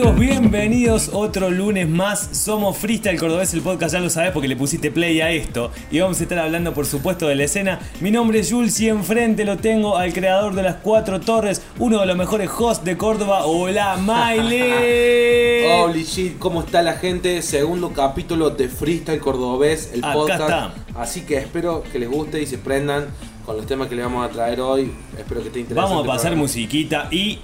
amigos? Bienvenidos otro lunes más. Somos Freestyle Cordobés, el podcast, ya lo sabes porque le pusiste play a esto. Y vamos a estar hablando, por supuesto, de la escena. Mi nombre es Jules y enfrente lo tengo al creador de las cuatro torres, uno de los mejores hosts de Córdoba. Hola, Miley. Holy shit, ¿cómo está la gente? Segundo capítulo de Freestyle Cordobés, el Acá podcast. está. Así que espero que les guste y se prendan con los temas que les vamos a traer hoy. Espero que esté interesante. Vamos a pasar programa. musiquita y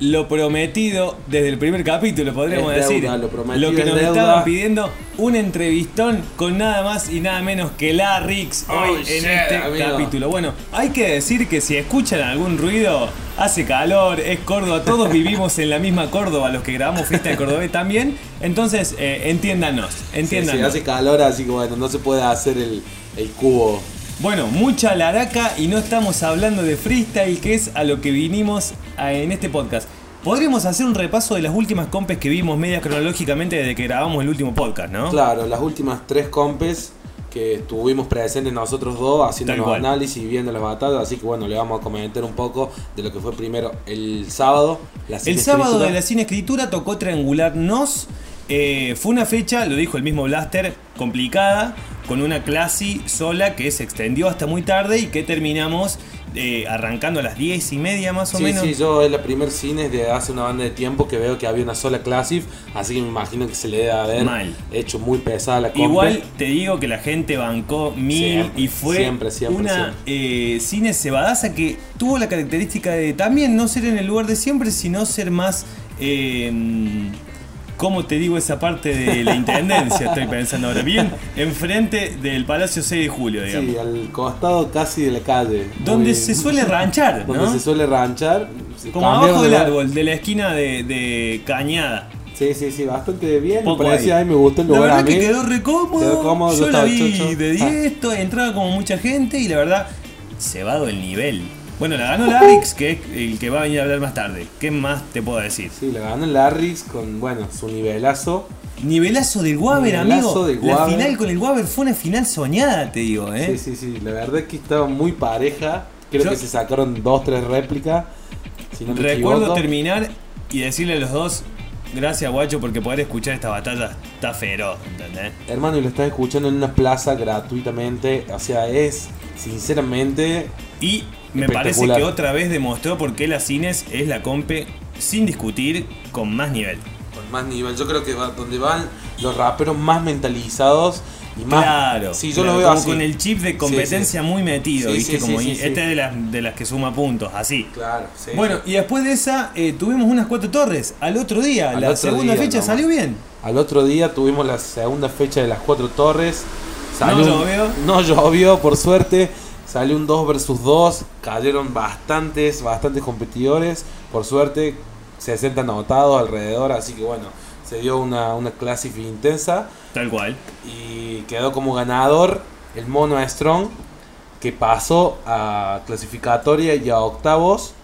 lo prometido desde el primer capítulo, podríamos Es decir. deuda, lo prometido que es nos deuda. estaban pidiendo, un entrevistón con nada más y nada menos que la Rix hoy Oh, en shit, este amigo. capítulo. Bueno, hay que decir que si escuchan algún ruido, hace calor, es Córdoba, todos vivimos en la misma Córdoba, los que grabamos Fiesta de Cordobés también. Entonces, eh, entiéndanos, Sí, sí, entiéndanos. hace calor, así que bueno, no se puede hacer el, el cubo. Bueno, mucha laraca y no estamos hablando de freestyle, que es a lo que vinimos en este podcast. Podríamos hacer un repaso de las últimas compes que vimos media cronológicamente desde que grabamos el último podcast, ¿no? Claro, las últimas tres compes que estuvimos presentes nosotros dos haciendo los análisis y viendo las batallas, así que bueno, le vamos a comentar un poco de lo que fue primero el sábado. La El sábado de la cine escritura tocó triangular Nos. Eh, fue una fecha, lo dijo el mismo Blaster, complicada, con una clase sola que se extendió hasta muy tarde y que terminamos eh, arrancando a las 10 y media más o Sí, menos. sí, yo es la primer cine de hace una banda de tiempo que veo que había una sola Classic, así que me imagino que se le debe haber Mal. hecho muy pesada la compra. Igual te digo que la gente bancó mil Siempre, y fue siempre, siempre, una eh, cine cebadaza que tuvo la característica de también no ser en el lugar de siempre, sino ser más... Eh, ¿Cómo te digo esa parte de la intendencia? Estoy pensando ahora. Bien, enfrente del Palacio 6 de Julio, digamos. Sí, al costado casi de la calle. donde se suele ranchar, Donde ¿no? se suele ranchar. Como abajo de del árbol, de la esquina de, de Cañada. Sí, sí, sí, bastante bien. Poco me parecía, ahí. me gustó el La lugar verdad a mí. que quedó re cómodo. Quedó cómodo, Yo yo la estaba vi chocho. de. 10, to- entraba como mucha gente y la verdad, cebado el nivel. Bueno, la ganó Larix, que es el que va a venir a hablar más tarde. ¿Qué más te puedo decir? Sí, le ganó Larrix con, bueno, su nivelazo. Nivelazo del Waber, Nivelazo amigo. del La final con el Waber fue una final soñada, te digo, ¿eh? Sí, sí, sí, la verdad es que estaba muy pareja. Creo Yo- que se sacaron dos, tres réplicas. Si no me Recuerdo terminar y decirle a los dos, gracias guacho, porque poder escuchar esta batalla está feroz, ¿entendés? Hermano, y lo estás escuchando en una plaza gratuitamente. O sea, es sinceramente. Y me parece que otra vez demostró por qué la Cines es la compe, sin discutir, con más nivel. Con más nivel. Yo creo que va donde van los raperos más mentalizados y más. Claro, Sí, yo claro, lo veo como así. con el chip de competencia muy metido, Sí, ¿viste? sí, como sí, y- sí, sí. esta es de las, de las que suma puntos, así. Claro, sí. bueno, sí. y después de esa eh, tuvimos unas cuatro torres. Al otro día, Al la otro segunda día, fecha nomás. salió bien. Al otro día tuvimos la segunda fecha de las cuatro torres. Salió No llovió. No llovió, por suerte. Salió un 2 versus 2. Cayeron bastantes, bastantes competidores. Por suerte, 60 anotados alrededor. Así que bueno, se dio una, una clase intensa. Tal cual. Y quedó como ganador el Mono Strong. Que pasó a clasificatoria y a octavos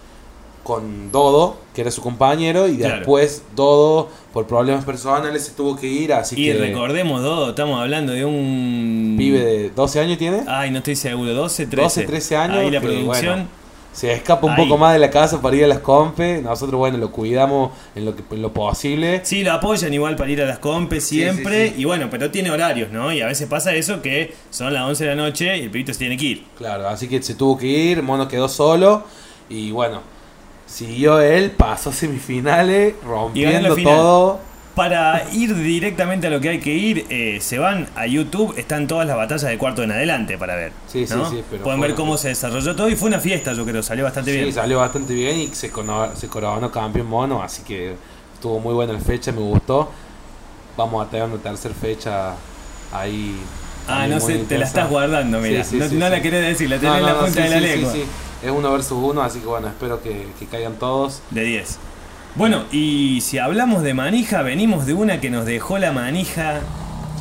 con Dodo, que era su compañero, y Claro. después Dodo, por problemas personales, se tuvo que ir, así Y que recordemos, Dodo, estamos hablando de un... pibe de 12 años tiene, Ay, no estoy seguro, 12, 13. 12, 13 años, Ahí la que, producción... bueno, se escapa un Ahí. poco más de la casa para ir a las compes, nosotros bueno, lo cuidamos en lo, que, en lo posible. Sí, lo apoyan igual para ir a las compes Sí, siempre. sí, sí. Y bueno, pero tiene horarios, ¿no? Y a veces pasa eso que son las 11 de la noche y el pibito se tiene que ir. Claro, así que se tuvo que ir, Mono quedó solo y bueno, siguió él, pasó semifinales, rompiendo todo. Para ir directamente a lo que hay que ir, eh, se van a YouTube, están todas las batallas de cuarto en adelante para ver. Sí, sí, ¿no? sí, pero Pueden ver cómo se desarrolló todo y fue una fiesta, yo creo, salió bastante Sí, bien. salió bastante bien y se coronó, se coronó campeón mono, así que estuvo muy buena la fecha, me gustó. Vamos a tener una tercera fecha ahí. Ah, no sé, te la estás guardando, mira. Sí, sí, no sí, no sí. la querés decir, la No, tenés en la punta sí, de la sí, lengua. Es uno versus uno, así que bueno, espero que, que caigan todos. De 10. Bueno, y si hablamos de manija, venimos de una que nos dejó la manija.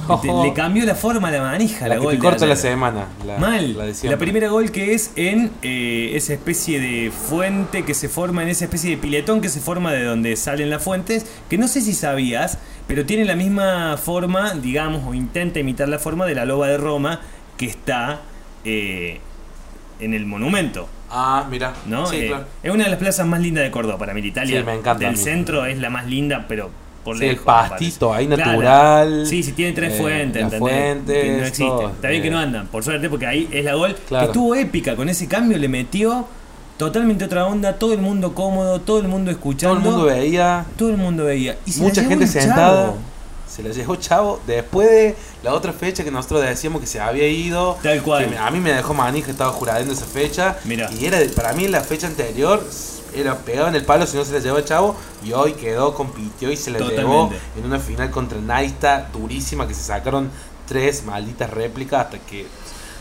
te- le cambió la forma a la manija, la, La que gol te corta la semana. Mal. La, primera gol que es en eh, esa especie de fuente que se forma, en esa especie de piletón que se forma de donde salen las fuentes, que no sé si sabías, pero tiene la misma forma, digamos, o intenta imitar la forma de la loba de Roma que está eh, en el monumento. Ah, mira. ¿no? Sí, Eh, claro. Es una de las plazas más lindas de Córdoba para mí. Italia Sí, me encanta del centro es la más linda, pero por Sí, el lejos, parece. pastito ahí Claro. natural. Sí, sí, tiene tres eh, fuentes, ¿entendés? fuentes, que no existen. todo, Está bien que eh, no andan, por suerte, porque ahí es la gol. Claro. Que estuvo épica con ese cambio, le metió totalmente otra onda, todo el mundo cómodo, todo el mundo Todo escuchando. el mundo veía. Todo el mundo veía. Y se la mucha gente el sentada. Se la llevó Chavo después de la otra fecha que nosotros decíamos que se había ido. Tal cual. que a mí me dejó manija, estaba jurando esa fecha. Mirá. Y era para mí la fecha anterior era pegado en el palo si no se la llevó Chavo. Y hoy quedó, compitió y se la Totalmente. llevó en una final contra Naista durísima que se sacaron tres malditas réplicas hasta que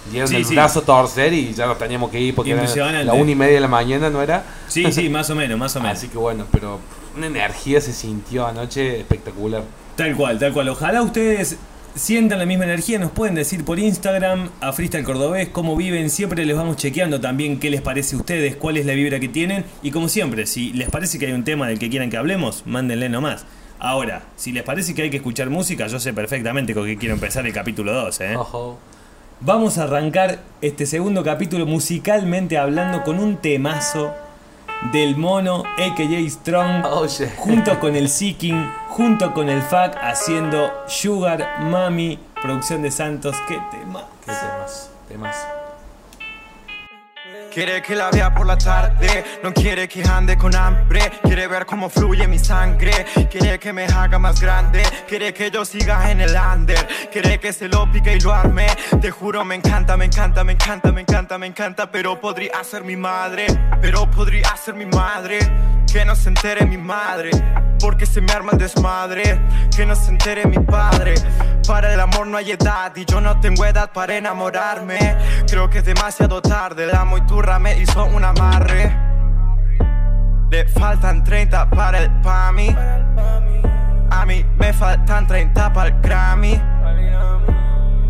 dieron Sí, el sí. brazo a torcer y ya nos teníamos que ir porque era la una y media de la mañana, ¿no era? Sí, sí, más o menos, más o menos. Así que bueno, pero una energía se sintió anoche espectacular. Tal cual, tal cual. Ojalá ustedes sientan la misma energía. Nos pueden decir por Instagram a Freestyle Cordobés cómo viven. Siempre les vamos chequeando también qué les parece a ustedes, cuál es la vibra que tienen. Y como siempre, si les parece que hay un tema del que quieran que hablemos, mándenle nomás. Ahora, si les parece que hay que escuchar música, yo sé perfectamente con qué quiero empezar el capítulo 2. ¿eh? Ojo. Vamos a arrancar este segundo capítulo musicalmente hablando con un temazo del mono, a.k.a. Strong, Oye. junto con el Seeking, junto con el FAC, haciendo Sugar Mami, producción de Santos. ¿Qué tema? ¿Qué temas? Temas. Quiere que la vea por la tarde, no quiere que ande con hambre, quiere ver cómo fluye mi sangre, quiere que me haga más grande, quiere que yo siga en el under, quiere que se lo pique y lo arme, te juro me encanta, me encanta, me encanta, me encanta, me encanta, pero podría ser mi madre, pero podría ser mi madre, que no se entere mi madre, porque se me arma el desmadre, que no se entere mi padre, para el amor no hay edad y yo no tengo edad para enamorarme, creo que es demasiado tarde, la muy turra me hizo un amarre. Le faltan 30 para el PAMI. A mí me faltan 30 para el Grammy.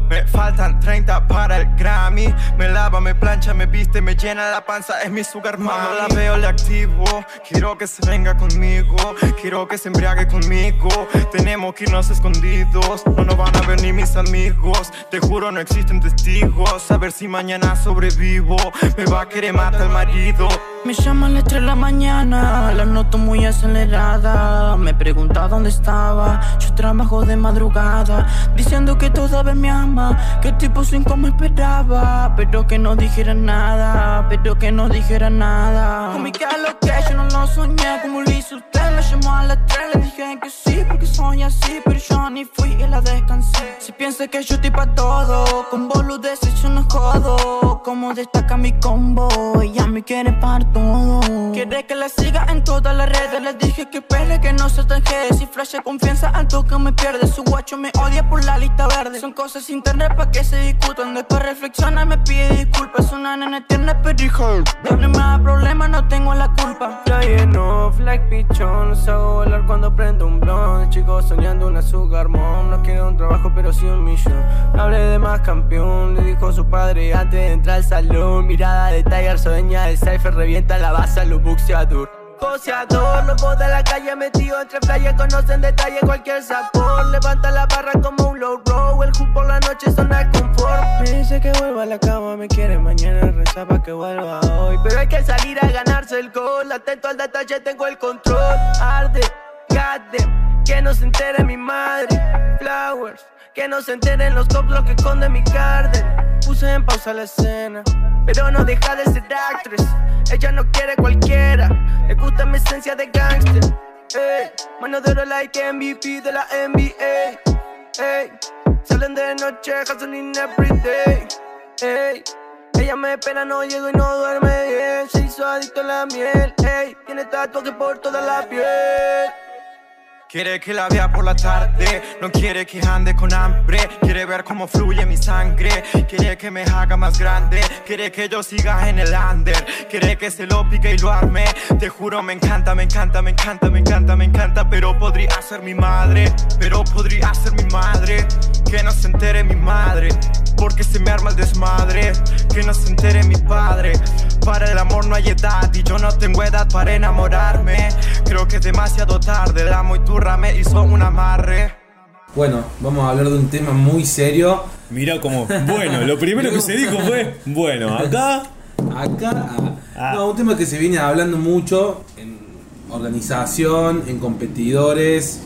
Me faltan 30 para el Grammy. Me lava, me plancha, me viste, me llena la panza. Es mi sugar mami. Cuando la veo, le activo. Quiero que se venga conmigo. Quiero que se embriague conmigo. Tenemos que irnos escondidos. No nos van a ver ni mis amigos. Te juro, no existen testigos. A ver si mañana sobrevivo. Me va a querer matar el marido. Me llama a las 3 de la mañana, la noto muy acelerada. Me pregunta dónde estaba, yo trabajo de madrugada. Diciendo que todavía me ama, que tipo 5 me esperaba. Pero que no dijera nada, pero que no dijera nada. Con mi que lo que yo no lo soñé, como lo hizo usted. Me llamó a las 3, le dije que sí, porque soy así. Pero yo ni fui y la descansé. Si piensa que yo estoy pa' todo, con boludeces yo no jodo. Como destaca mi combo, ella me quiere para todo. Quiere que la siga en todas las redes. Le dije que espere que no se tanje. Si flashe confianza, al toque me pierde. Su guacho me odia por la lista verde. Son cosas internet pa' que se discutan. Después reflexiona, me pide disculpas. Es una nena tierna, pero hijo. De primer problema no tengo la culpa. Flying off like pichón Los hago volar cuando prendo un blond Chico soñando una sugar mom No quiero un trabajo pero sí un millón Hablé de más campeón Le dijo su padre antes de entrar al salón Mirada de Tiger, sueña de Cypher Revienta la base a los boxeador. Boxeador, locos de la calle metido entre playas Conocen detalle cualquier sabor. Levanta la barra como un low row El hook por la noche de confort. Me dice que vuelva a la cama, me quiere mañana Reza pa' que vuelva hoy. Pero hay que salir a ganarse el gol. Atento al detalle, tengo el control. Arde, goddamn Que no se entere mi madre. Flowers Que no se enteren los cops lo que esconde mi garden Puse en pausa la escena. Pero no deja de ser actress Ella no quiere cualquiera. Le gusta mi esencia de gangster. Ey, mano de oro like MVP de la NBA Ey, salen de noche, hustling everyday Ey, ella me espera, no llego y no duerme bien. Se hizo adicto a la miel. Ey, tiene tatuaje por toda la piel Quiere que la vea por la tarde, no quiere que ande con hambre, quiere ver cómo fluye mi sangre, quiere que me haga más grande, quiere que yo siga en el under, quiere que se lo pique y lo arme, te juro me encanta, me encanta, me encanta, me encanta, me encanta, pero podría ser mi madre, pero podría ser mi madre, que no se entere mi madre, porque se me arma el desmadre, que no se entere mi padre, para el amor no hay edad y yo no tengo edad para enamorarme, creo que es demasiado tarde, la muy me hizo un amarre. Bueno, vamos a hablar de un tema muy serio. Mirá como, bueno, lo primero que se dijo fue, bueno, acá Acá, ah, Ah. no, un tema que se viene hablando mucho en organización, en competidores,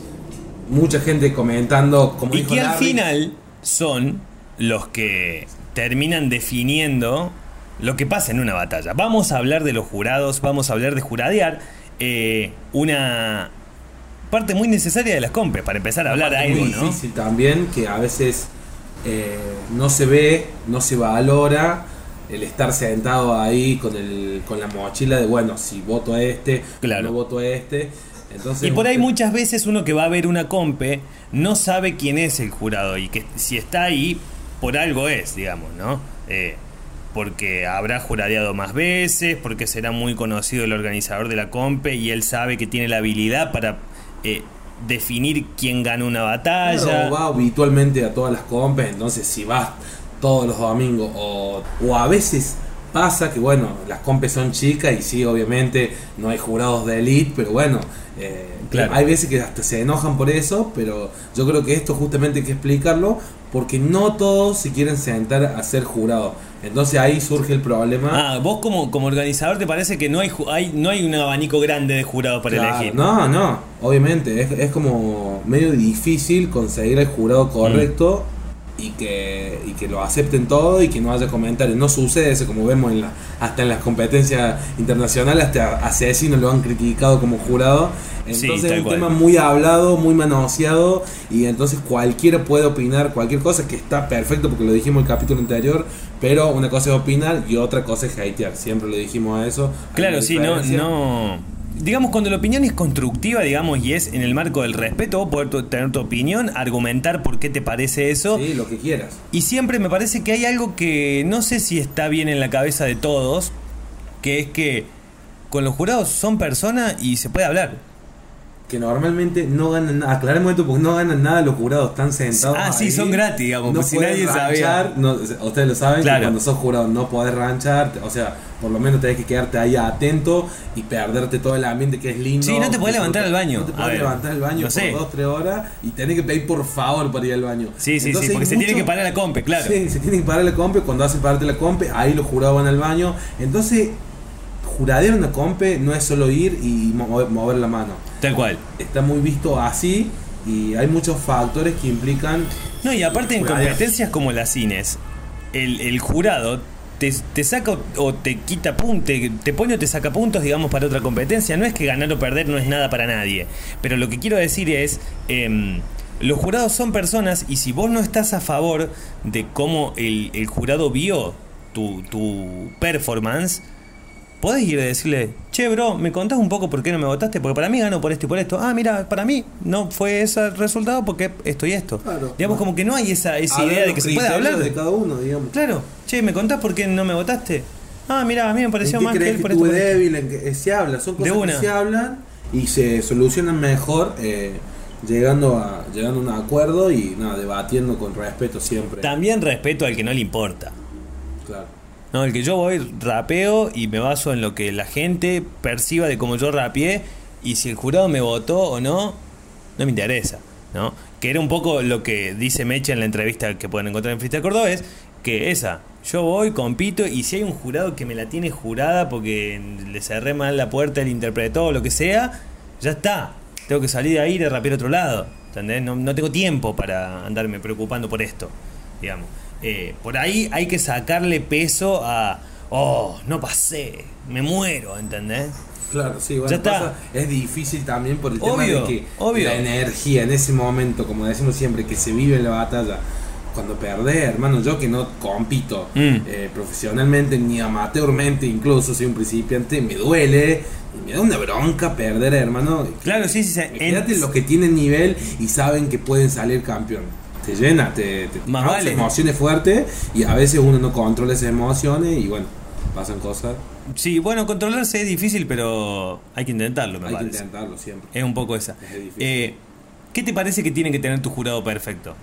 mucha gente comentando como Y dijo que al final son los que terminan definiendo lo que pasa en una batalla. Vamos a hablar de los jurados, vamos a hablar de juradear. eh, una parte muy necesaria de las compes, para empezar a hablar algo, muy ¿no? difícil también que a veces eh, no se ve, no se valora el estar sentado ahí con el con la mochila de bueno, si voto a este, Claro. no voto a este. Entonces, Y por ahí muchas veces uno que va a ver una compe no sabe quién es el jurado y que si está ahí, por algo es, digamos, ¿no? Eh, porque habrá juradeado más veces, porque será muy conocido el organizador de la compe y él sabe que tiene la habilidad para eh, definir quién gana una batalla. Claro, va habitualmente a todas las compras, entonces si vas todos los domingos o, o a veces pasa que bueno, las compes son chicas y sí, obviamente no hay jurados de elite, pero bueno, eh, Claro. hay veces que hasta se enojan por eso, pero yo creo que esto justamente hay que explicarlo porque no todos se quieren sentar a ser jurados. Entonces ahí surge el problema. Ah, vos como, como organizador te parece que no hay, hay no hay un abanico grande de jurados para Claro, elegir. No, no, obviamente, es, es como medio difícil conseguir el jurado correcto y, que, y que lo acepten todo y que no haya comentarios. No sucede eso, como vemos en la, hasta en las competencias internacionales, hasta asesinos lo han criticado como jurado. Entonces es un cual. tema muy hablado, muy manoseado y entonces cualquiera puede opinar cualquier cosa que está perfecto porque lo dijimos en el capítulo anterior, pero una cosa es opinar y otra cosa es hatear. Siempre lo dijimos a eso. Claro, sí, no, no. Digamos, cuando la opinión es constructiva, digamos, y es en el marco del respeto, poder tener tu opinión, argumentar por qué te parece eso. Sí, lo que quieras. Y siempre me parece que hay algo que no sé si está bien en la cabeza de todos, que es que con los jurados son personas y se puede hablar. Que normalmente no ganan nada. Aclaremos esto porque no ganan nada los jurados, están sentados. Ah, sí, son gratis, digamos, No pues si nadie sabía. ranchar, no, ustedes lo saben, Claro. que cuando sos jurado no podés ranchar, o sea, por lo menos tenés que quedarte ahí atento y perderte todo el ambiente que es lindo. Sí, no te podés levantar al baño. No te podés levantar al baño por sé. dos, tres horas y tenés que pedir por favor para ir al baño. Sí, sí, Entonces sí, porque se tiene que parar la compe, claro. Sí, se tiene que parar la compe. Cuando hace parte la compe, ahí los jurados van al baño. Entonces, juradear una compe no es solo ir y mover, mover la mano. Tal cual. Está muy visto así y hay muchos factores que implican. No, y aparte en competencias como las cines, el, el jurado te, te saca o, te quita puntos, te, te pone o te saca puntos, digamos, para otra competencia. No es que ganar o perder no es nada para nadie. Pero lo que quiero decir es, em, los jurados son personas y si vos no estás a favor de cómo el, el jurado vio tu, tu performance, podés ir a decirle, che, bro, ¿me contás un poco por qué no me votaste? Porque para mí ganó por esto y por esto. Ah, mira, para mí no fue ese el resultado porque esto y esto. Claro. digamos, como que no hay esa, esa idea de que se puede criterios hablar. de cada uno, digamos. Claro, che, ¿me contás por qué no me votaste? Ah, mira, a mí me ¿En pareció más que él por esto. débil? En que, eh, se habla, son cosas que se hablan y se solucionan mejor eh, llegando a llegando a un acuerdo y nada, debatiendo con respeto siempre. También respeto al que no le importa. No, el que yo voy, rapeo y me baso en lo que la gente perciba de cómo yo rapeé y si el jurado me votó o no, no me interesa, ¿no? Que era un poco lo que dice Mecha en la entrevista que pueden encontrar en Freestyle Cordobés, que esa, yo voy, compito y si hay un jurado que me la tiene jurada porque le cerré mal la puerta, él interpretó o lo que sea, ya está, tengo que salir de ahí y rapear otro lado, ¿entendés? No, no tengo tiempo para andarme preocupando por esto, digamos. Eh, por ahí hay que sacarle peso a, oh, no pasé, me muero, ¿entendés? Claro, sí, bueno, Ya está. pasa- es difícil también por el Obvio, tema de que obvio. la energía en ese momento, como decimos siempre, que se vive en la batalla, cuando perdés, hermano, yo que no compito Mm. eh, profesionalmente ni amateurmente, incluso soy un principiante, me duele me da una bronca perder, hermano. Claro, sí, sí, sí. Imagínate En- los que tienen nivel y saben que pueden salir campeón. Te llena, te, te Más causa vale. emociones fuertes y a veces uno no controla esas emociones y bueno, pasan cosas. Sí, bueno, controlarse es difícil, pero hay que intentarlo, me Hay que intentarlo siempre. Es un poco esa. Es. Eh, ¿Qué te parece que tiene que tener tu jurado perfecto?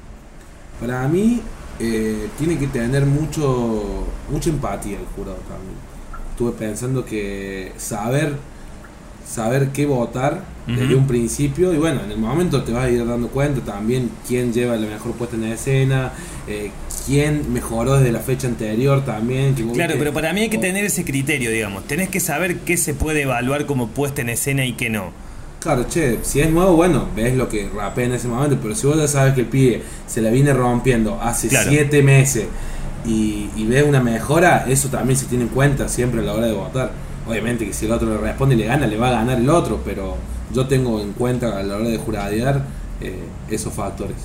Para mí eh, tiene que tener mucho mucha empatía el jurado también. Estuve pensando que saber saber qué votar desde un principio y bueno, en el momento te vas a ir dando cuenta también quién lleva la mejor puesta en escena, eh, quién mejoró desde la fecha anterior también. que Claro, pero para mí hay que tener ese criterio, digamos. Tenés que saber qué se puede evaluar como puesta en escena y qué no. Claro, che, si es nuevo, bueno, ves lo que rapea en ese momento, pero si vos ya sabes que el pibe se la viene rompiendo hace Claro. siete meses y, y ves una mejora, eso también se tiene en cuenta siempre a la hora de votar. Obviamente que si el otro le responde y le gana, le va a ganar el otro, pero yo tengo en cuenta a la hora de juradear eh, esos factores.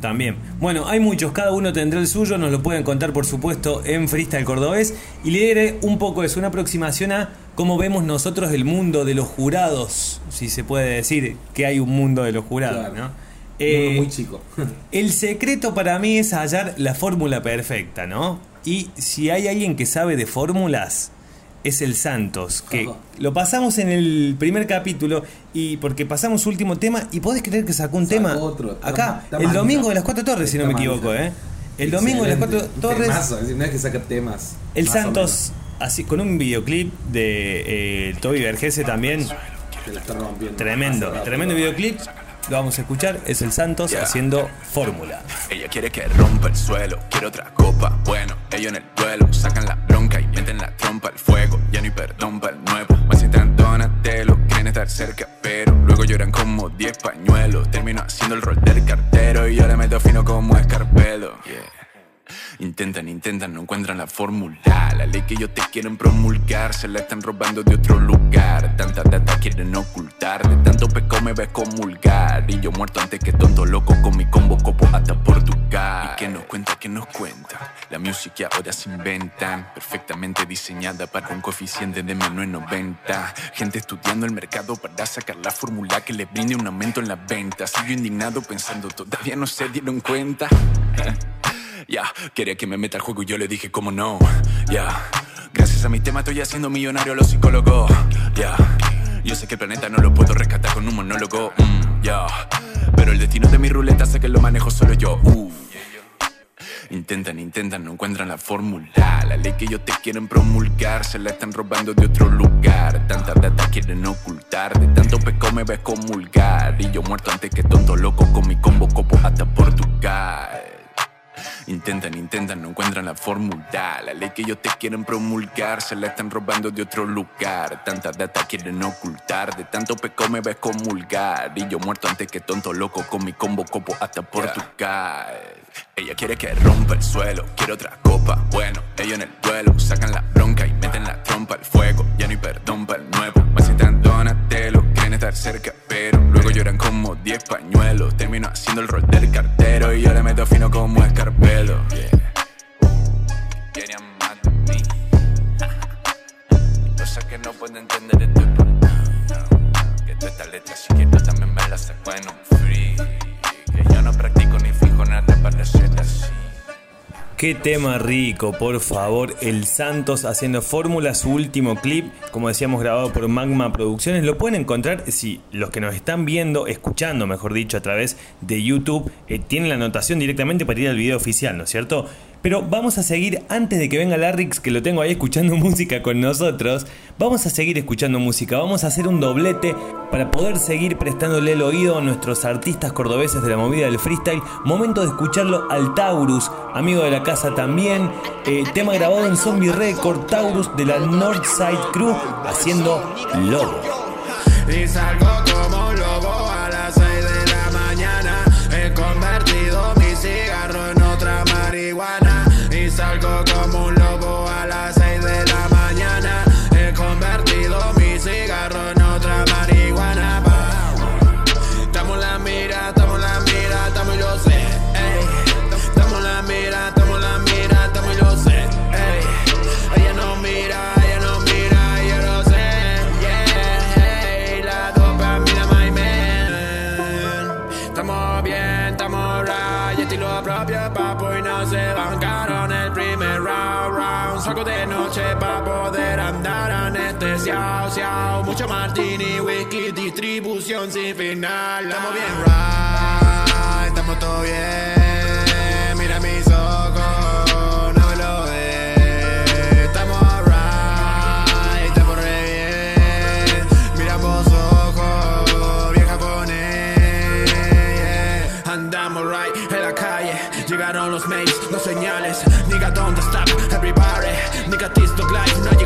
También. Bueno, hay muchos, cada uno tendrá el suyo, nos lo pueden contar por supuesto en Freestyle Cordobés y le diré un poco es una aproximación a cómo vemos nosotros el mundo de los jurados, si se puede decir que hay un mundo de los jurados, Claro. ¿no? Eh, muy chico. el secreto para mí es hallar la fórmula perfecta, ¿no? Y si hay alguien que sabe de fórmulas, es el Santos, que Ajá. lo pasamos en el primer capítulo y porque pasamos su último tema y podés creer que sacó un Sacó tema otro, acá, el manija. domingo de las cuatro torres, si no me equivoco. ¿eh? El domingo de las cuatro torres, Temazo, no es que saca temas. el Santos, así con un videoclip de eh, Toby Vergese también, tremendo, tremendo videoclip. Lo vamos a escuchar, es el Santos Yeah. haciendo fórmula. Ella quiere que rompa el suelo, quiere otra copa. Bueno, ellos en el duelo sacan la bronca y meten la trompa al fuego. Ya no hay perdón para el nuevo. Más si tan Donatello, quieren estar cerca, pero luego lloran como 10 pañuelos. Termino haciendo el rol del cartero y yo le meto fino como escarpelo. Yeah. Intentan, intentan, no encuentran la fórmula. La ley que ellos te quieren promulgar se la están robando de otro lugar. Tanta data quieren ocultar. De tanto peco me ves comulgar. Y yo muerto antes que tonto loco con mi combo copo hasta Portugal. Y que nos cuenta, que nos cuenta. La música ahora se inventan. Perfectamente diseñada para un coeficiente de menos en 90. Gente estudiando el mercado para sacar la fórmula que le brinde un aumento en las ventas. Sigo indignado pensando, todavía no se dieron cuenta. Ya, quería que me meta al juego y yo le dije, ¿cómo no? Ya, gracias a mi tema estoy haciendo millonario los psicólogos. Ya, yo sé que el planeta no lo puedo rescatar con un monólogo. Mm, ya, pero el destino de mi ruleta sé que lo manejo solo yo. Uh. Intentan, intentan, no encuentran la fórmula. La ley que ellos te quieren promulgar se la están robando de otro lugar. Tanta data quieren ocultar. De tanto peco me ves comulgar. Y yo muerto antes que tonto loco con mi combo copo hasta Portugal. Intentan, intentan, no encuentran la fórmula. La ley que ellos te quieren promulgar se la están robando de otro lugar. Tanta data quieren ocultar. De tanto peco me ves comulgar. Y yo muerto antes que tonto loco con mi combo copo hasta Portugal. Ella quiere que rompa el suelo, quiere otra copa. Bueno, ellos en el duelo sacan la bronca y meten la trompa al fuego. Ya no hay perdón para el nuevo. Más si tan Donatello, quieren cerca, pero luego lloran como 10 pañuelos. Termino haciendo el rol del cartero y yo le meto fino como escarpelo. Yeah. Querían más de mí. Cosa que no puedo entender esto por Que todas estas letras si quiero también me las saco en un free. Que yo no practico ni fijo nada para ser así. Qué tema rico, por favor. El Santos haciendo fórmula, su último clip, como decíamos, grabado por Magma Producciones. Lo pueden encontrar si los que nos están viendo, escuchando, mejor dicho, a través de YouTube, eh, tienen la anotación directamente para ir al video oficial, ¿no es cierto? Pero vamos a seguir, antes de que venga Larrix, que lo tengo ahí escuchando música con nosotros, vamos a seguir escuchando música, vamos a hacer un doblete para poder seguir prestándole el oído a nuestros artistas cordobeses de la movida del freestyle. Momento de escucharlo al Taurus, amigo de la casa también. eh, tema grabado en Zombie Record, Taurus de la Northside Crew, haciendo Lobo. Y salgo como Mucho martini, whisky, distribución sin final. Estamos bien right, estamos todo bien. Mira mis ojos, no lo ves. Estamos alright, estamos re bien. Mira vos ojos, bien japonés. yeah. Andamos right en la calle, llegaron los mails, los señales. Nigga, don't stop, everybody. Nigga, this dog life no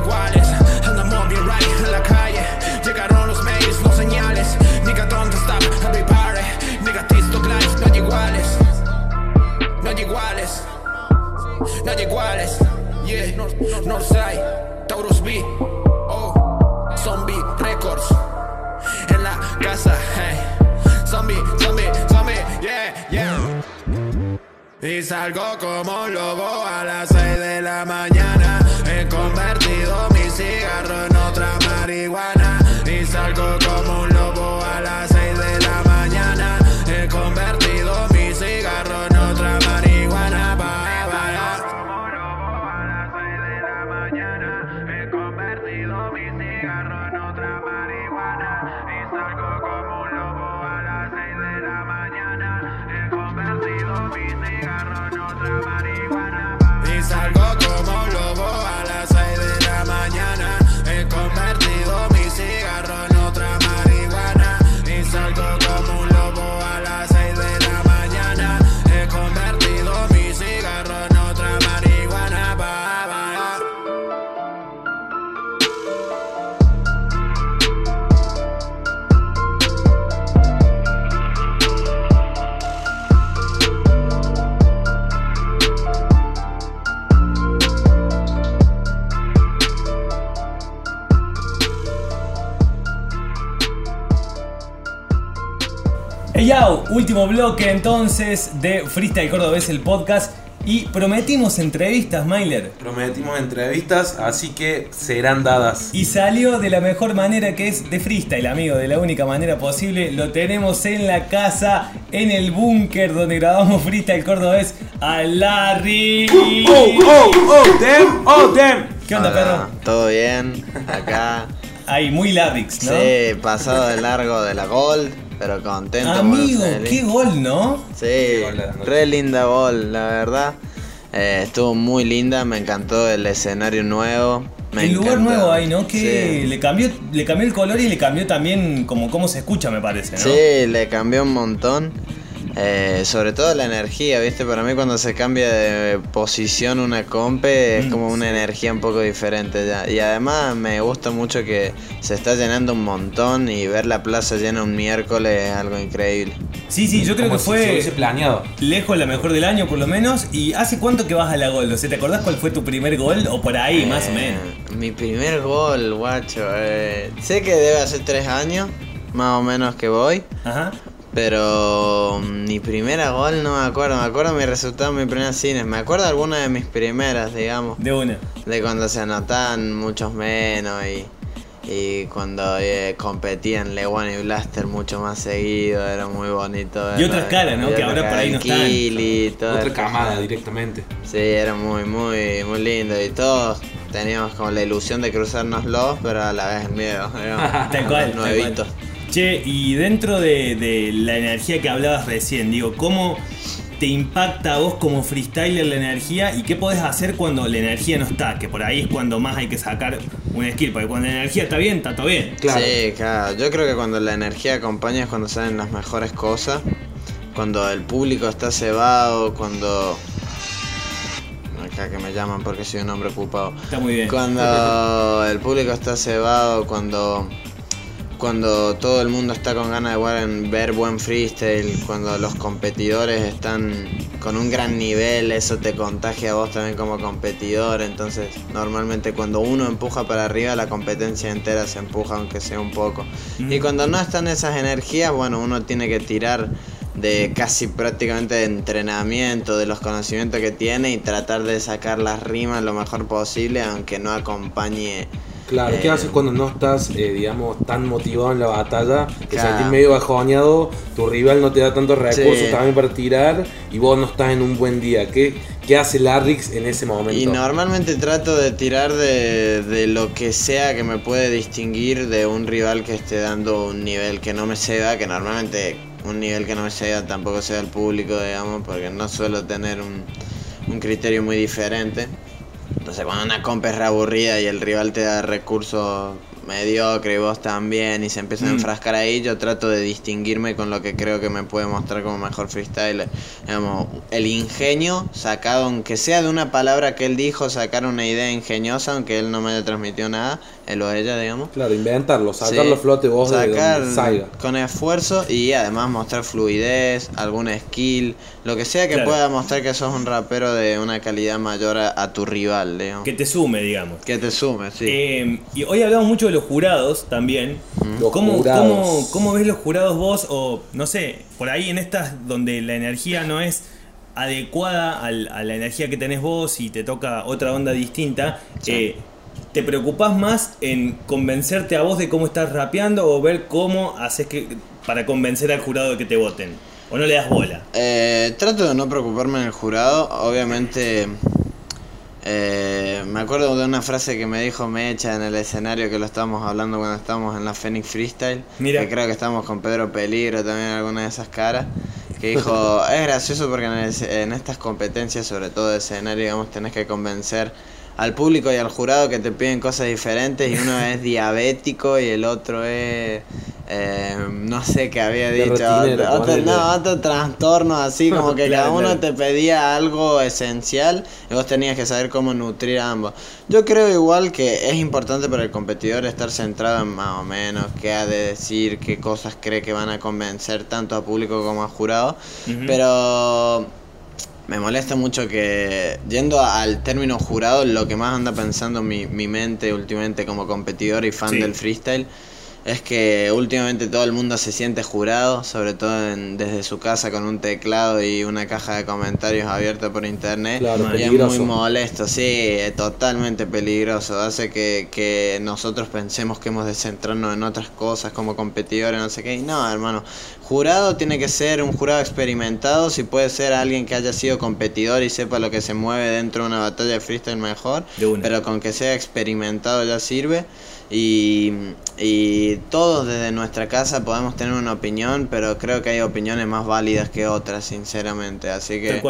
Northside, Taurus B. Oh, Zombie Records. En la casa, hey. Zombie, zombie, zombie, yeah, yeah. Y salgo como lobo a las 6 de la mañana. He convertido mi cigarro en otra marihuana. Y salgo como un lobo a las bloque entonces de Freestyle Cordobés, el podcast. Y prometimos entrevistas, Myler. Prometimos entrevistas, así que serán dadas. Y salió de la mejor manera que es de freestyle, amigo, de la única manera posible. Lo tenemos en la casa, en el búnker donde grabamos freestyle cordobés a Larry. Oh, oh, oh, damn, oh, damn. ¿Qué onda, Hola, perro? ¿Todo bien? Acá. Ahí, muy Larrix, ¿no? Sí, pasado de largo de la gol, pero contento. Amigo, qué gol, ¿no? Sí, re linda gol, la verdad. Eh, estuvo muy linda, me encantó el escenario nuevo. Me el lugar encantó. nuevo ahí, ¿no? Que Sí. le cambió, le cambió el color y le cambió también como cómo se escucha, me parece, ¿no? Sí, le cambió un montón. Eh, sobre todo la energía, ¿viste? Para mí cuando se cambia de posición una compe es Mm, como una energía un poco diferente ya. Y además me gusta mucho que se está llenando un montón y ver la plaza llena un miércoles es algo increíble. Sí, sí, yo creo Como que si se hubiese fue planeado. lejos la mejor del año, por lo menos. ¿Y hace cuánto que vas a la gol? O sea, ¿te acordás cuál fue tu primer gol? O por ahí, más o Eh, menos. Mi primer gol, guacho. eh, sé que debe hacer tres años, más o menos que voy. Ajá. Pero mm, mi primera gol no me acuerdo. Me acuerdo mi resultado en mi primer cine. Me acuerdo algunas de mis primeras, digamos. De una. De cuando se anotaban muchos menos y, y cuando eh, competían Lewan y Blaster mucho más seguido. Era muy bonito. Y verlo. otras caras, ¿no? Y Que ahora por ahí no están. Otra camada directamente. Sí, era muy, muy, muy lindo. Y todos teníamos como la ilusión de cruzárnoslos, pero a la vez el miedo. digamos. Tal cual. tal Nuevitos. cual. Che, y dentro de, de la energía que hablabas recién, digo, ¿cómo te impacta a vos como freestyler la energía y qué podés hacer cuando la energía no está? Que por ahí es cuando más hay que sacar un skill, porque cuando la energía está bien, está todo bien. Claro. Sí, claro. Yo creo que cuando la energía acompaña es cuando salen las mejores cosas. Cuando el público está cebado, cuando... Acá que me llaman porque soy un hombre ocupado. Está muy bien. Cuando el público está cebado, cuando cuando todo el mundo está con ganas de ver, buen freestyle, cuando los competidores están con un gran nivel, eso te contagia a vos también como competidor. Entonces, normalmente cuando uno empuja para arriba, la competencia entera se empuja, aunque sea un poco. Y cuando no están esas energías, bueno, uno tiene que tirar de casi prácticamente de entrenamiento, de los conocimientos que tiene y tratar de sacar las rimas lo mejor posible, aunque no acompañe. Claro, ¿qué eh, haces cuando no estás, eh, digamos, tan motivado en la batalla? Que Claro. sentís medio bajoneado, tu rival no te da tantos recursos Sí. también para tirar y vos no estás en un buen día. ¿Qué, qué hace Larrix en ese momento? Y normalmente trato de tirar de, de lo que sea que me puede distinguir de un rival que esté dando un nivel que no me ceda, que normalmente un nivel que no me ceda tampoco sea el público, digamos, porque no suelo tener un, un criterio muy diferente. Cuando una compa es re aburrida y el rival te da recursos mediocre y vos también y se empiezan a Mm. enfrascar ahí, yo trato de distinguirme con lo que creo que me puede mostrar como mejor freestyler. Digamos, el ingenio sacado, aunque sea de una palabra que él dijo, sacar una idea ingeniosa, aunque él no me haya transmitido nada, él o ella, digamos. Claro, inventarlo, sacarlo Sí, flote vos de sacar donde salga. con esfuerzo y además mostrar fluidez, algún skill, lo que sea que Claro. pueda mostrar que sos un rapero de una calidad mayor a, a tu rival, digamos. Que te sume, digamos. Que te sume, sí. Eh, y hoy hablamos mucho de los jurados también. Los ¿Cómo, jurados. cómo- cómo ves los jurados vos? O no sé, por ahí en estas donde la energía no es adecuada al- a la energía que tenés vos y te toca otra onda distinta, eh, ¿te preocupás más en convencerte a vos de cómo estás rapeando o ver cómo haces que para convencer al jurado de que te voten? ¿O no le das bola? Eh, trato de no preocuparme en el jurado. Obviamente, eh, me acuerdo de una frase que me dijo Mecha en el escenario que lo estábamos hablando cuando estábamos en la Phoenix Freestyle. Mira. Que creo que estábamos con Pedro Peligro también en alguna de esas caras. Que dijo: Es gracioso porque en, el- en estas competencias, sobre todo de escenario, digamos, tenés que convencer al público y al jurado que te piden cosas diferentes y uno es diabético y el otro es eh, no sé qué había dicho otro, no, otro trastorno así como que Claro, cada uno claro. te pedía algo esencial y vos tenías que saber cómo nutrir a ambos. Yo creo igual que es importante para el competidor estar centrado en más o menos qué ha de decir qué cosas cree que van a convencer tanto a público como a jurado pero me molesta mucho que, yendo al término jurado, lo que más anda pensando mi, mi mente últimamente como competidor y fan Sí. del freestyle es que últimamente todo el mundo se siente jurado, sobre todo en- desde su casa con un teclado y una caja de comentarios abierta por internet. Claro, y es muy molesto, sí, es totalmente peligroso. Hace que, que nosotros pensemos que hemos de centrarnos en otras cosas como competidores, no sé qué. Y no, hermano, jurado tiene que ser un jurado experimentado. Si puede ser alguien que haya sido competidor y sepa lo que se mueve dentro de una batalla de freestyle mejor. De. Pero con que sea experimentado ya sirve. Y, y todos desde nuestra casa podemos tener una opinión, pero creo que hay opiniones más válidas que otras, sinceramente. Así que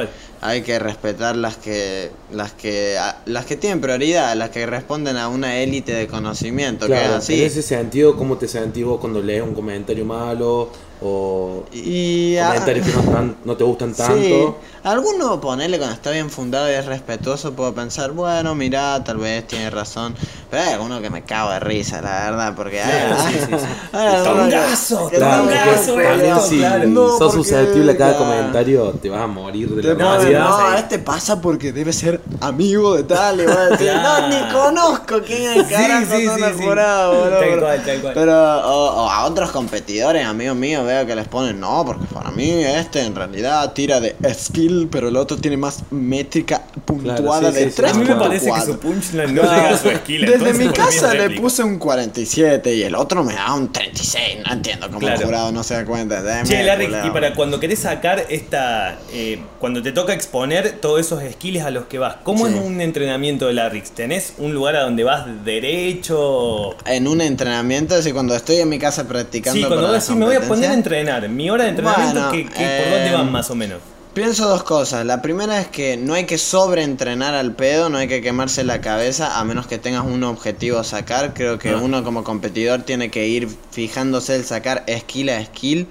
hay que respetar las que las que a- las que tienen prioridad, las que responden a una élite de conocimiento, que es Claro, así. en ese sentido, ¿cómo te sentís vos cuando lees un comentario malo o Y a- comentarios que no, tan- no te gustan Sí, tanto? alguno ponerle cuando está bien fundado y es respetuoso, puedo pensar, bueno, mira, tal vez tiene razón. Pero hay alguno que me cago de risa, la verdad, porque sí, sí, sí. que- Tongazo, Claro, tongazo, también si claro. No, sos porque- susceptible a cada comentario, te vas a morir de la Te sí, ansiedad. no, este pasa porque debe ser amigo de tal. Y voy a decir, no, ni conozco quién es Sí, carajo sí, son sí, los sí. jurados, boludo. Tal cual, tal cual. Pero o, o a otros competidores, amigos míos, veo que les ponen, no, porque para mí este en realidad tira de skill, pero el otro tiene más métrica puntuada Claro, sí, de sí, sí. 3. A mí me parece que su punchline no llega a su skill. Desde mi casa le puse un 47 y el otro me da un 36. No entiendo cómo Claro. el jurado no se da cuenta. Che, Larry, y para cuando querés sacar esta. eh, cuando te toca exponer todos esos skills a los que vas, ¿cómo Sí. es un entrenamiento de Larry? ¿Tenés un lugar a donde vas derecho? En un entrenamiento, así cuando estoy en mi casa practicando. Sí, cuando decís, me voy a poner a entrenar. Mi hora de entrenamiento, Bueno, ¿qué- qué- ¿por dónde eh, van más o menos? Pienso dos cosas. La primera es que no hay que sobreentrenar al pedo, no hay que quemarse la cabeza a menos que tengas un objetivo a sacar. Creo que uno como competidor tiene que ir fijándose el sacar skill a skill,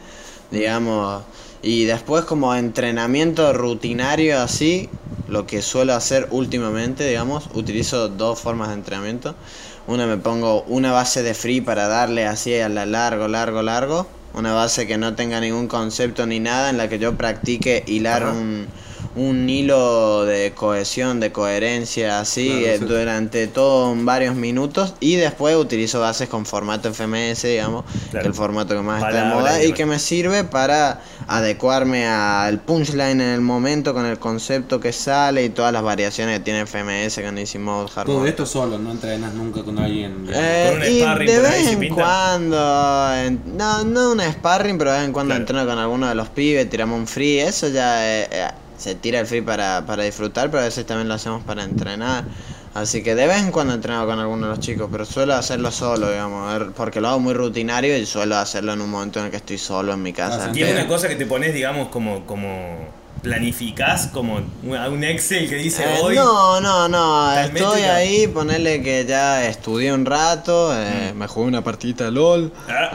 digamos. Y después como entrenamiento rutinario así, lo que suelo hacer últimamente, digamos, utilizo dos formas de entrenamiento. Una me pongo una base de free para darle así a la largo, largo, largo. Una base que no tenga ningún concepto ni nada en la que yo practique hilar Ajá. un, un hilo de cohesión, de coherencia así Claro, eh, sí. durante todo varios minutos y después utilizo bases con formato FMS, digamos, que es el formato que más está de moda y que me sirve para adecuarme al punchline en el momento con el concepto que sale y todas las variaciones que tiene FMS con Easy Mode, Hard Todo esto solo, no entrenas nunca con alguien. Eh, Con un y sparring de vez en pinta. cuando, en- no, no un sparring, pero de vez en cuando Claro. entreno con alguno de los pibes, tiramos un free, eso ya eh, eh, se tira el free para, para disfrutar, pero a veces también lo hacemos para entrenar. Así que de vez en cuando entreno con alguno de los chicos, pero suelo hacerlo solo, digamos, porque lo hago muy rutinario y suelo hacerlo en un momento en el que estoy solo en mi casa. Ah, sí. Tiene una cosa que te pones, digamos, como, como planificás como un Excel que dice Eh, hoy. no, no, no. Estoy métrica. ahí, ponerle que ya estudié un rato, eh, me jugué una partita de LOL, Mm. Ah,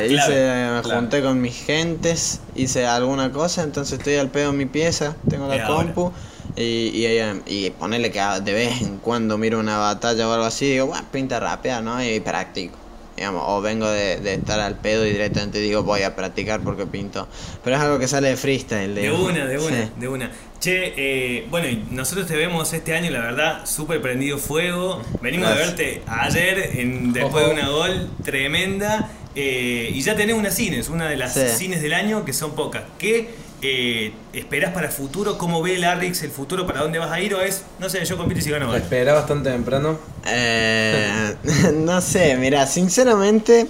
eh, hice, me junté con mis gentes, hice alguna cosa, entonces estoy al pedo en mi pieza, tengo la Y ahora. compu. Y, y, y ponerle que de vez en cuando miro una batalla o algo así, digo, bueno, pinta rápida, ¿no? Y practico. Digamos, o vengo de, de estar al pedo y directamente digo voy a practicar porque pinto. Pero es algo que sale de freestyle. De una, de una, Sí. de una. Che, eh, bueno, nosotros te vemos este año, la verdad, súper prendido fuego. Venimos Gracias. de verte ayer, en, después de una gol tremenda. eh, y ya tenés unas cines, una de las Sí. cines del año, que son pocas. ¿Qué eh, esperás para el futuro? ¿Cómo ve el Arrix el futuro? ¿Para dónde vas a ir? ¿O es, no sé, yo compito y si gano Lo gol? esperaba bastante temprano. Eh, no sé, mira, sinceramente,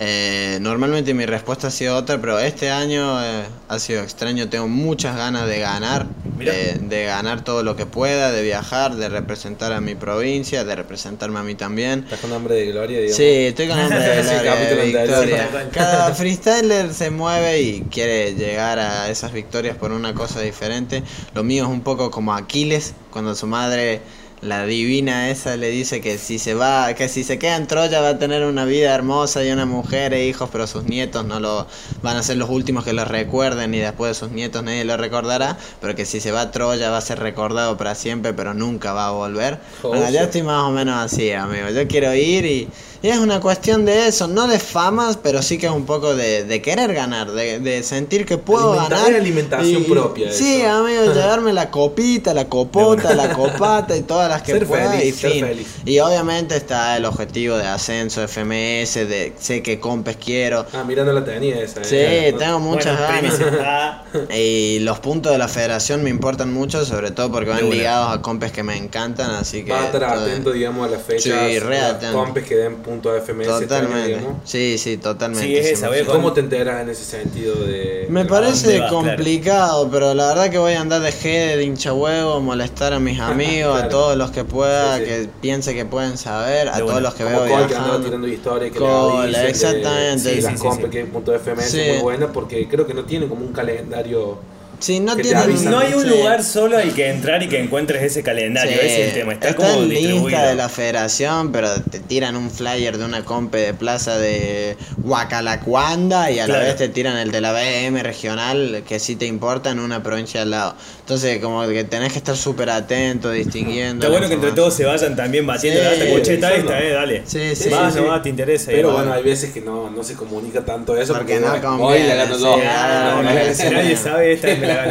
eh, normalmente mi respuesta ha sido otra, pero este año eh, ha sido extraño. Tengo muchas ganas de ganar, de, de ganar todo lo que pueda, de viajar, de representar a mi provincia, de representarme a mí también. Estás con hambre de gloria, digamos. Sí, estoy con hambre de gloria, de victoria. Cada freestyler se mueve y quiere llegar a esas victorias por una cosa diferente. Lo mío es un poco como Aquiles, cuando su madre, la divina esa, le dice que si se va, que si se queda en Troya va a tener una vida hermosa y una mujer e hijos, pero sus nietos no lo van a ser los últimos que lo recuerden y después de sus nietos nadie lo recordará, pero que si se va a Troya va a ser recordado para siempre, pero nunca va a volver. Bueno, yo estoy más o menos así, amigo. Yo quiero ir y es una cuestión de eso, no de famas, pero sí que es un poco de, de querer ganar, de, de sentir que puedo Alimenta- ganar. alimentación propia Sí, eso. amigo, llevarme la copita, la copota, la copata y todas las que Ser pueda feliz, y ser fin. feliz. Y obviamente está el objetivo de ascenso, FMS, de sé que compes quiero. Ah, mirando la tenía esa. Sí, eh. tengo muchas Bueno, ganas. Y los puntos de la federación me importan mucho, sobre todo porque van ligados a compes que me encantan, así que... Va a estar atento, digamos, a las fechas. Sí, re atento. compes que den punto a FMS. este Totalmente. digamos. Sí, sí, totalmente. Sí, es esa, ¿Cómo te enteras en ese sentido de.? Me de- parece vas, complicado, pero la verdad que voy a andar de G de hincha huevo, molestar a mis amigos, a Claro. todos los que pueda, Sí, sí. que piense que pueden saber, a De todos los que veo Cole que andaba viajando. tirando historias que Cole, le avisen de- exactamente. sí, Sí, las sí, sí, compes sí. que punto FMS es muy buena porque creo que no tiene como un calendario. Sí, no tienen... avisan. no hay un sí. lugar solo al que entrar y que encuentres ese calendario. Sí, Ese es el tema. Está, está como distribuido. Insta de la federación, pero te tiran un flyer de una compe de plaza de Huacalacuanda y a la Claro. vez te tiran el de la BM regional que sí te importa en una provincia al lado. Entonces, como que tenés que estar súper atento, distinguiendo. Está la bueno que entre todos se vayan también batiendo Sí, la avisando. esta, eh, dale. Sí, sí, Vas, sí, no sí. vas, te interesa. Pero bueno, hay veces que no, no se comunica tanto eso Porque porque, no conviene, la sí, ah, No, no, no. nadie sabe, esta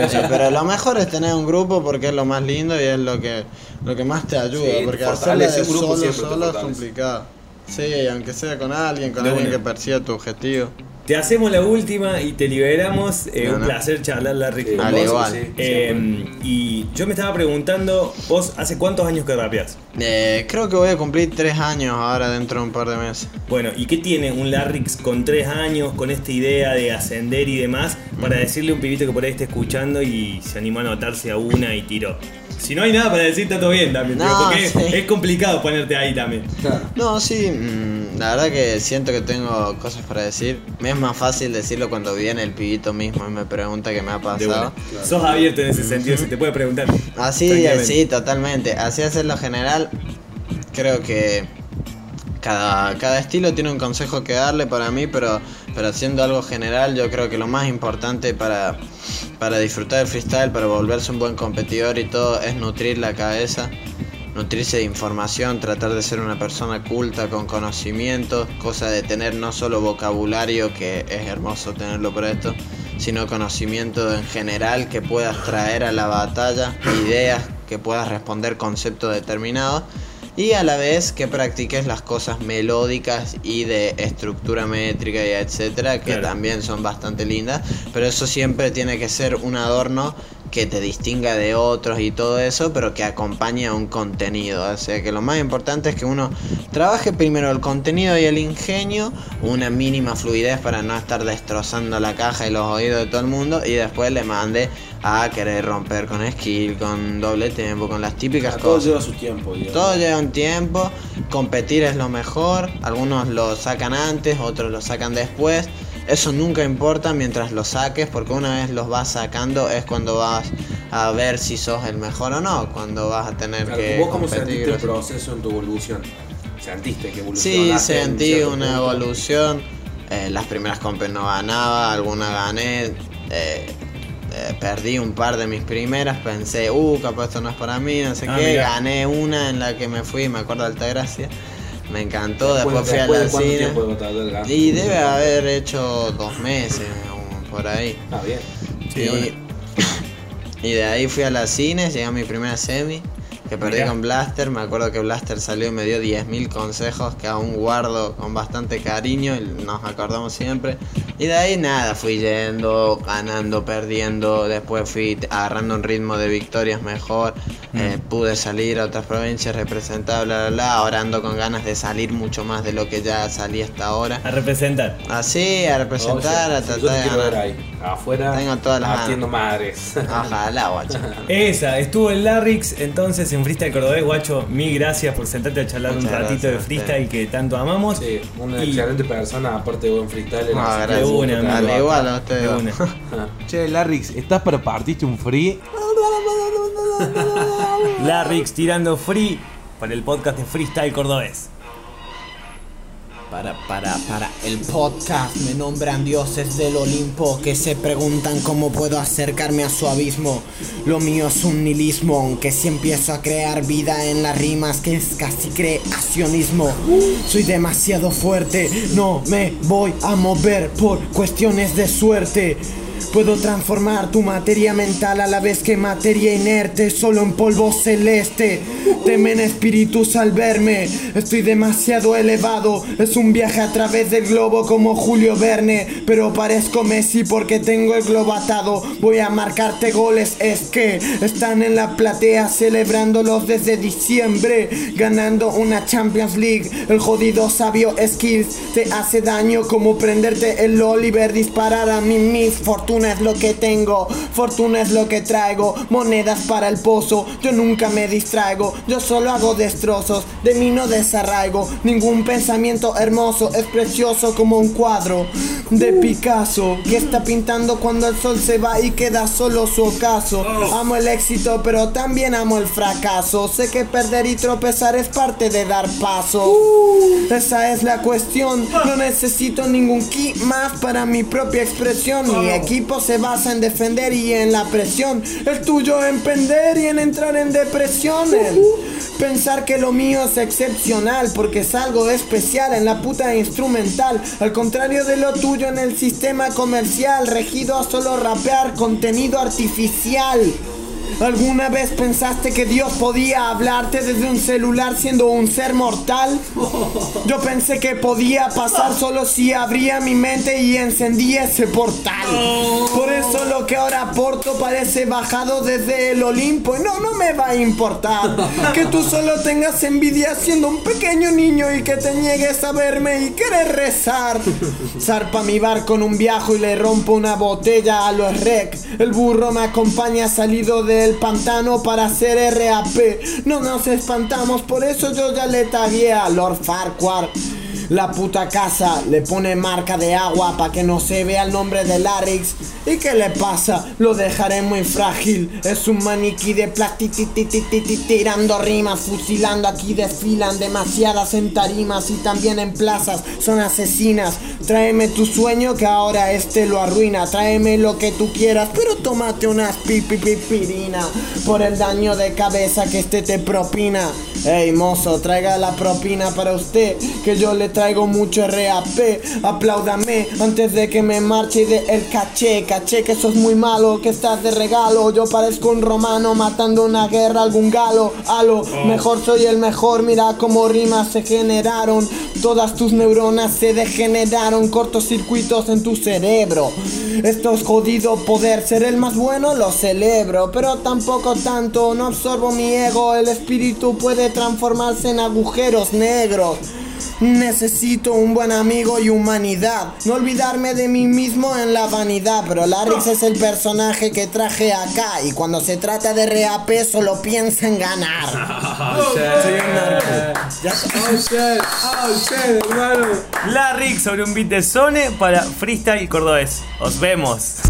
Sí, pero lo mejor es tener un grupo porque es lo más lindo y es lo que lo que más te ayuda. Sí, porque hacerlo de solo, solo es complicado. Sí, aunque sea con alguien, con De alguien que persiga tu objetivo. Te hacemos la última y te liberamos. Eh, No, un no. placer charlar, Larry. Sí, con Al vos. igual. sí, Eh, y yo me estaba preguntando, vos, ¿hace cuántos años que rapeás? Eh, creo que voy a cumplir tres años ahora dentro de un par de meses. Bueno, ¿y qué tiene un Larrix con tres años, con esta idea de ascender y demás, para decirle a un pibito que por ahí esté escuchando y se animó a anotarse a una y tiró? Si no hay nada para decir, está todo bien también, No, porque sí. es complicado ponerte ahí también. Claro. No, sí, mm, la verdad que siento que tengo cosas para decir. Me es más fácil decirlo cuando viene el pibito mismo y me pregunta qué me ha pasado. buena. Sos abierto en ese sentido, se te puede preguntar. Así, sí, totalmente. Así hacerlo general, creo que cada, cada estilo tiene un consejo que darle para mí, pero, pero haciendo algo general, yo creo que lo más importante para, para disfrutar del freestyle, para volverse un buen competidor y todo, es nutrir la cabeza. Nutrirse de información, tratar de ser una persona culta con conocimientos, cosa de tener no solo vocabulario, que es hermoso tenerlo por esto, sino conocimiento en general que puedas traer a la batalla, ideas que puedas responder conceptos determinados y a la vez que practiques las cosas melódicas y de estructura métrica y etcétera que Claro. también son bastante lindas, pero eso siempre tiene que ser un adorno que te distinga de otros y todo eso, pero que acompañe a un contenido. O sea que lo más importante es que uno trabaje primero el contenido y el ingenio, una mínima fluidez para no estar destrozando la caja y los oídos de todo el mundo, y después le mande a querer romper con skill, con doble tempo, con las típicas Todo cosas. lleva su tiempo, digamos. Todo lleva un tiempo, competir es lo mejor, algunos lo sacan antes, otros lo sacan después, eso nunca importa mientras lo saques, porque una vez los vas sacando es cuando vas a ver si sos el mejor o no, cuando vas a tener Claro, que ¿Vos cómo sentiste el proceso en tu evolución? ¿Sentiste que Sí, evolucionaste? en sentí una punto? evolución. Eh, las primeras compes no ganaba, alguna gané. eh, eh, perdí un par de mis primeras, pensé, uh, capaz esto no es para mí, no sé Ah, qué. mirá. Gané una en la que me fui, me acuerdo de Altagracia. Me encantó, Después- fui a la cine. Y debe haber hecho dos meses por ahí. Ah, bien. Sí, y, y de ahí fui a la cine, llegué a mi primera semi, que perdí Mirá. con Blaster. Me acuerdo que Blaster salió y me dio 10.000 consejos que aún guardo con bastante cariño y nos acordamos siempre. Y de ahí nada, fui yendo, ganando, perdiendo, después fui agarrando un ritmo de victorias mejor, Mm. eh, pude salir a otras provincias, representar, bla, bla, bla, ahora ando con ganas de salir mucho más de lo que ya salí hasta ahora. A representar. Así, a representar, a Yo te tratar de ganar. Afuera, Tengo todas las haciendo madres. Ojalá, guacho. Esa, estuvo el Larrix entonces en Freestyle Cordobés, guacho. Mil gracias por sentarte a charlar Muchas un ratito gracias de freestyle que tanto amamos. Sí, una Y- excelente persona, aparte de buen freestyle. Que gracias. De una, amigo. Al tenerlo igual a ustedes. De una. Che, Larrix, ¿estás para partirte un free? Larrix tirando free para el podcast de Freestyle Cordobés. Para, para, para el podcast me nombran dioses del Olimpo que se preguntan cómo puedo acercarme a su abismo. Lo mío es un nihilismo, aunque si empiezo a crear vida en las rimas que es casi creacionismo. Soy demasiado fuerte, no me voy a mover por cuestiones de suerte. Puedo transformar tu materia mental a la vez que materia inerte, solo en polvo celeste. Temen espíritus al verme, estoy demasiado elevado. Es un viaje a través del globo como Julio Verne, pero parezco Messi porque tengo el globo atado. Voy a marcarte goles, es que están en la platea celebrándolos desde diciembre, ganando una Champions League. El jodido sabio Skills te hace daño como prenderte el Oliver, disparar a mí mis fortuna es lo que tengo, fortuna es lo que traigo, monedas para el pozo, yo nunca me distraigo, yo solo hago destrozos, de mí no desarraigo, ningún pensamiento hermoso, es precioso como un cuadro de Picasso, que está pintando cuando el sol se va y queda solo su ocaso. Amo el éxito, pero también amo el fracaso, sé que perder y tropezar es parte de dar paso. Esa es la cuestión, no necesito ningún ki más para mi propia expresión, mi equipo se basa en defender y en la presión. El tuyo en pender y en entrar en depresión. El pensar que lo mío es excepcional porque es algo especial en la puta instrumental. Al contrario de lo tuyo en el sistema comercial, regido a solo rapear contenido artificial. ¿Alguna vez pensaste que Dios podía hablarte desde un celular siendo un ser mortal? Yo pensé que podía pasar solo si abría mi mente y encendía ese portal. Por eso lo que ahora aporto parece bajado desde el Olimpo y no, no me va a importar. Que tú solo tengas envidia siendo un pequeño niño y que te niegues a verme y querer rezar. Zarpa mi bar con un viajo y le rompo una botella a los rec. El burro me acompaña salido del pantano para hacer RAP. No nos espantamos, por eso yo ya le tagué a Lord Farquhar. La puta casa le pone marca de agua para que no se vea el nombre de Larix. ¿Y qué le pasa? Lo dejaré muy frágil. Es un maniquí de plástico tirando rimas, fusilando aquí desfilan demasiadas en tarimas y también en plazas. Son asesinas. Tráeme tu sueño que ahora este lo arruina. Tráeme lo que tú quieras, pero tómate unas pipipipirina por el daño de cabeza que este te propina. Ey mozo, traiga la propina para usted, que yo le traigo mucho RAP. Apláudame antes de que me marche de el caché. Caché que sos muy malo, que estás de regalo. Yo parezco un romano matando una guerra, algún galo. Halo, mejor soy el mejor. Mira cómo rimas se generaron. Todas tus neuronas se degeneraron, cortocircuitos en tu cerebro. Esto es jodido poder ser el más bueno, lo celebro, pero tampoco tanto. No absorbo mi ego, el espíritu puede transformarse en agujeros negros. Necesito un buen amigo y humanidad. No olvidarme de mí mismo en la vanidad. Pero Larix es el personaje que traje acá. Y cuando se trata de RAP solo piensa en ganar. Soy un narco. Ya Oh shit, oh shit, hermano. La Rick sobre un beat de Sone para Freestyle Cordobés. Os vemos.